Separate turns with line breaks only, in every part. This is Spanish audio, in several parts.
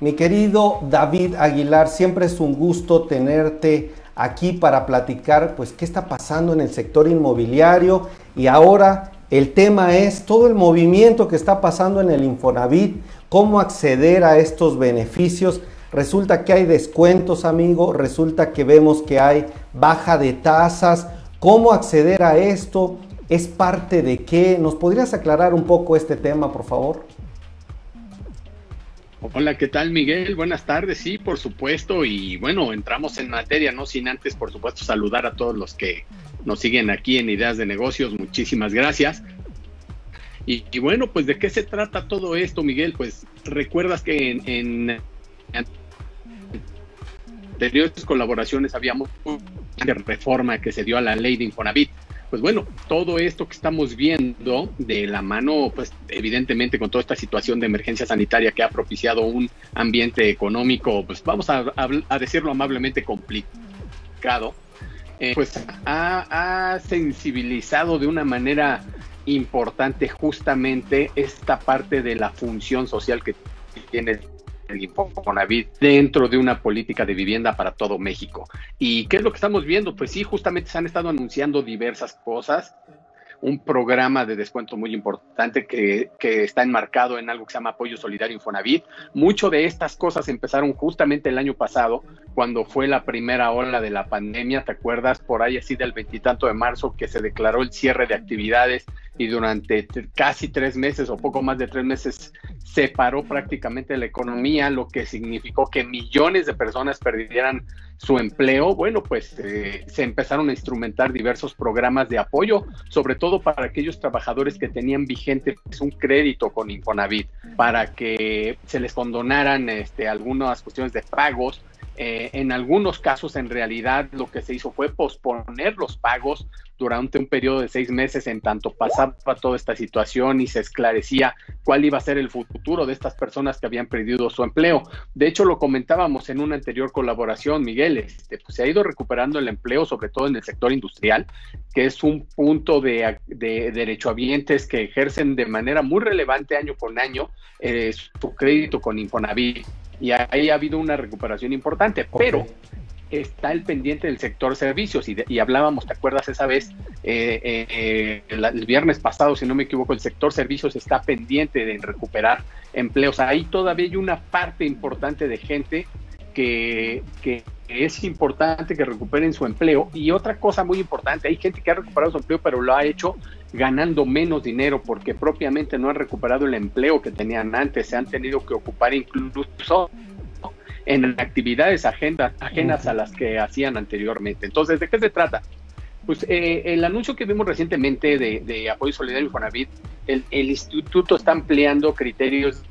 Mi querido David Aguilar, siempre es un gusto tenerte aquí para platicar pues qué está pasando en el sector inmobiliario y ahora el tema es todo el movimiento que está pasando en el Infonavit, cómo acceder a estos beneficios. Resulta que hay descuentos, amigo, resulta que vemos que hay baja de tasas. ¿Cómo acceder a esto? ¿Es parte de qué? ¿Nos podrías aclarar un poco este tema, por favor?
Hola, ¿qué tal Miguel? Buenas tardes, sí, por supuesto. Y bueno, entramos en materia, no sin antes, por supuesto, saludar a todos los que nos siguen aquí en Ideas de Negocios. Muchísimas gracias. Y, bueno, pues de qué se trata todo esto, Miguel? Pues recuerdas que en, en anteriores colaboraciones habíamos una reforma que se dio a la ley de Infonavit pues bueno, todo esto que estamos viendo de la mano, pues evidentemente con toda esta situación de emergencia sanitaria que ha propiciado un ambiente económico, pues vamos a, decirlo amablemente complicado, eh, pues ha, sensibilizado de una manera importante justamente esta parte de la función social que tiene el Infonavit dentro de una política de vivienda para todo México. ¿Y qué es lo que estamos viendo? Pues sí, justamente se han estado anunciando diversas cosas un programa de descuento muy importante que, que, está enmarcado en algo que se llama Apoyo Solidario Infonavit. Mucho de estas cosas empezaron justamente el año pasado, cuando fue la primera ola de la pandemia. ¿Te acuerdas? Por ahí así del veintitanto de marzo que se declaró el cierre de actividades y durante casi tres meses o poco más de tres meses se paró prácticamente la economía, lo que significó que millones de personas perdieran su empleo. Bueno, pues eh, se empezaron a instrumentar diversos programas de apoyo, sobre todo para aquellos trabajadores que tenían vigente un crédito con Infonavit, para que se les condonaran este, algunas cuestiones de pagos eh, en algunos casos, en realidad, lo que se hizo fue posponer los pagos durante un periodo de seis meses en tanto pasaba toda esta situación y se esclarecía cuál iba a ser el futuro de estas personas que habían perdido su empleo. De hecho, lo comentábamos en una anterior colaboración, Miguel, este, pues, se ha ido recuperando el empleo, sobre todo en el sector industrial, que es un punto de, de derechohabientes que ejercen de manera muy relevante año con año eh, su crédito con Infonavit y ahí ha habido una recuperación importante, pero está el pendiente del sector servicios y, hablábamos, ¿te acuerdas esa vez? Eh, eh, eh, el, viernes pasado, si no me equivoco, el sector servicios está pendiente de recuperar empleos. Ahí todavía hay una parte importante de gente que, que es importante que recuperen su empleo. Y otra cosa muy importante, hay gente que ha recuperado su empleo, pero lo ha hecho ganando menos dinero porque propiamente no han recuperado el empleo que tenían antes, se han tenido que ocupar incluso en actividades ajenas a las que hacían anteriormente. Entonces, ¿de qué se trata? Pues eh, el anuncio que vimos recientemente de, apoyo solidario Infonavit, el, el instituto está ampliando criterios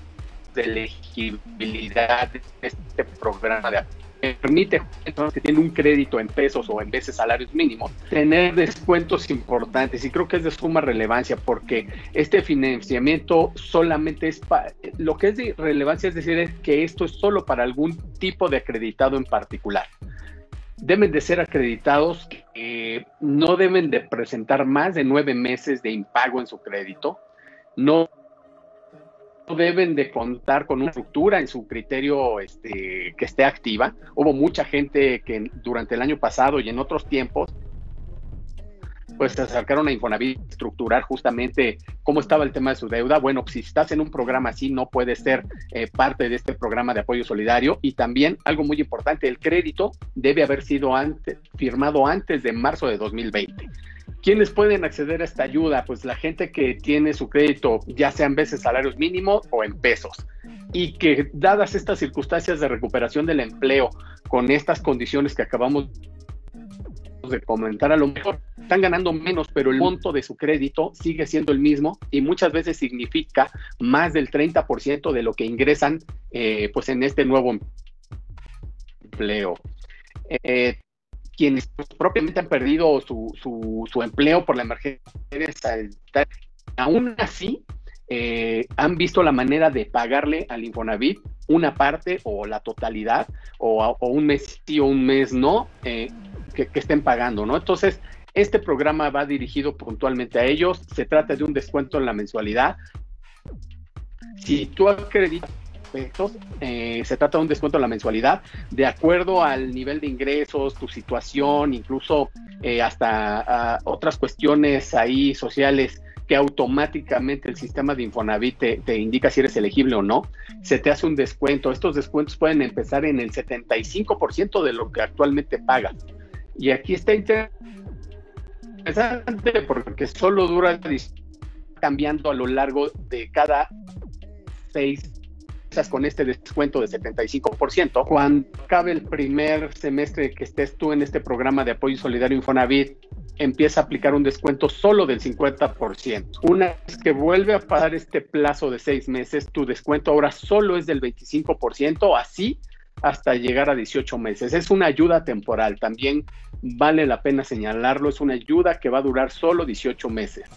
de elegibilidad de este programa de apoyo permite que tienen un crédito en pesos o en veces salarios mínimos tener descuentos importantes. Y creo que es de suma relevancia porque este financiamiento solamente es para, lo que es de relevancia es decir es que esto es solo para algún tipo de acreditado en particular. Deben de ser acreditados que no deben de presentar más de nueve meses de impago en su crédito no deben de contar con una estructura en su criterio este, que esté activa. Hubo mucha gente que durante el año pasado y en otros tiempos pues se acercaron a Infonavit estructurar justamente cómo estaba el tema de su deuda. Bueno, si estás en un programa así, no puedes ser eh, parte de este programa de apoyo solidario. Y también algo muy importante, el crédito debe haber sido firmado antes de marzo de 2020. ¿Quiénes pueden acceder a esta ayuda? Pues la gente que tiene su crédito, ya sean veces salarios mínimos o en pesos, y que dadas estas circunstancias de recuperación del empleo, con estas condiciones que acabamos de comentar, a lo mejor están ganando menos, pero el monto de su crédito sigue siendo el mismo y muchas veces significa más del 30% de lo que ingresan eh, pues en este nuevo empleo. Eh, quienes propiamente han perdido su, su, empleo por la emergencia aún así eh, han visto la manera de pagarle al Infonavit una parte o la totalidad o, un mes sí o un mes no eh, que, que, estén pagando, ¿no? Entonces, este programa va dirigido puntualmente a ellos, se trata de un descuento en la mensualidad. Si tú acreditas aspectos. Eh, se trata de un descuento en la mensualidad de acuerdo al nivel de ingresos, tu situación, incluso eh, hasta ah, otras cuestiones ahí sociales que automáticamente el sistema de Infonavit te, indica si eres elegible o no, se te hace un descuento. Estos descuentos pueden empezar en el 75% de lo que actualmente pagas. Y aquí está interesante porque solo dura cambiando a lo largo de cada seis con este descuento de 75%, cuando acabe el primer semestre que estés tú en este programa de apoyo solidario Infonavit, empieza a aplicar un descuento solo del 50%. Una vez que vuelve a pasar este plazo de seis meses, tu descuento ahora solo es del 25%, así hasta llegar a 18 meses. Es una ayuda temporal, también vale la pena señalarlo, es una ayuda que va a durar solo 18 meses.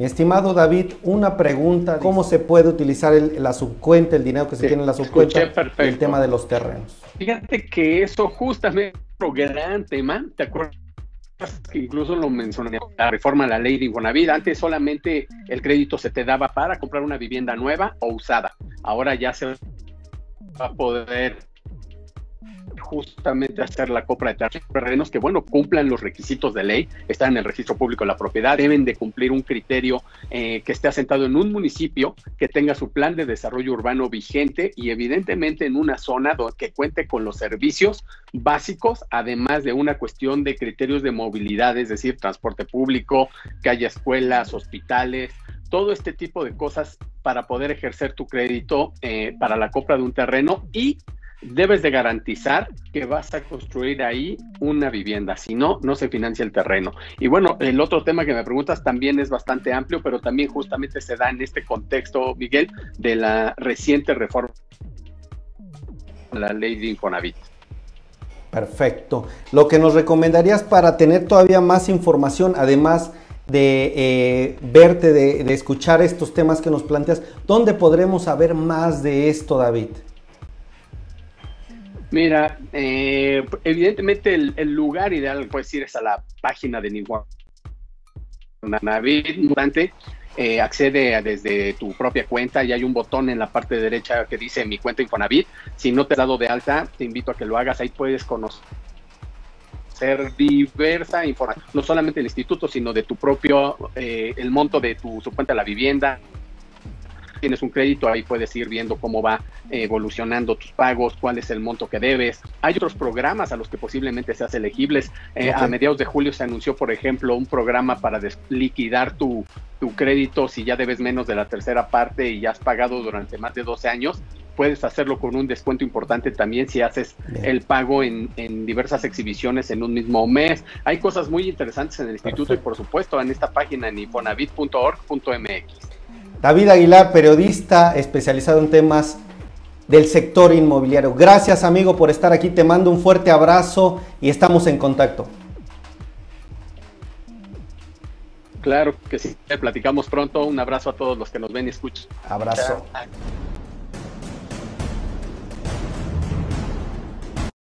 Mi estimado David, una pregunta, ¿cómo se puede utilizar la subcuenta, el dinero que se tiene en la subcuenta, el tema de los terrenos?
Fíjate que eso justamente es un gran tema, ¿te acuerdas? que incluso lo mencioné, la reforma a la ley de Infonavit, antes solamente el crédito se te daba para comprar una vivienda nueva o usada, ahora ya se va a poder justamente hacer la compra de terrenos que, bueno, cumplan los requisitos de ley, están en el registro público de la propiedad, deben de cumplir un criterio eh, que esté asentado en un municipio que tenga su plan de desarrollo urbano vigente y evidentemente en una zona que cuente con los servicios básicos, además de una cuestión de criterios de movilidad, es decir, transporte público, que haya escuelas, hospitales, todo este tipo de cosas para poder ejercer tu crédito eh, para la compra de un terreno y debes de garantizar que vas a construir ahí una vivienda, si no, no se financia el terreno. Y bueno, el otro tema que me preguntas también es bastante amplio, pero también justamente se da en este contexto, Miguel, de la reciente reforma la ley de Infonavit.
Perfecto. Lo que nos recomendarías para tener todavía más información, además de eh, verte, de, de escuchar estos temas que nos planteas, ¿dónde podremos saber más de esto, David?
Mira, eh, evidentemente el, lugar ideal, puedes ir es a la página de Navid Mutante. Eh, accede desde tu propia cuenta y hay un botón en la parte derecha que dice mi cuenta Infonavit. Si no te has dado de alta, te invito a que lo hagas. Ahí puedes conocer diversa información, no solamente del instituto, sino de tu propio, eh, el monto de tu su cuenta de la vivienda, tienes un crédito, ahí puedes ir viendo cómo va evolucionando tus pagos, cuál es el monto que debes. Hay otros programas a los que posiblemente seas elegibles. Eh, a mediados de julio se anunció, por ejemplo, un programa para liquidar tu, tu crédito si ya debes menos de la tercera parte y ya has pagado durante más de 12 años puedes hacerlo con un descuento importante también si haces el pago en, en, diversas exhibiciones en un mismo mes. Hay cosas muy interesantes en el instituto y por supuesto en esta página en infonavit.org.mx.
David Aguilar, periodista especializado en temas del sector inmobiliario. Gracias amigo por estar aquí, te mando un fuerte abrazo y estamos en contacto.
Claro que sí, platicamos pronto. Un abrazo a todos los que nos ven y escuchan.
Abrazo.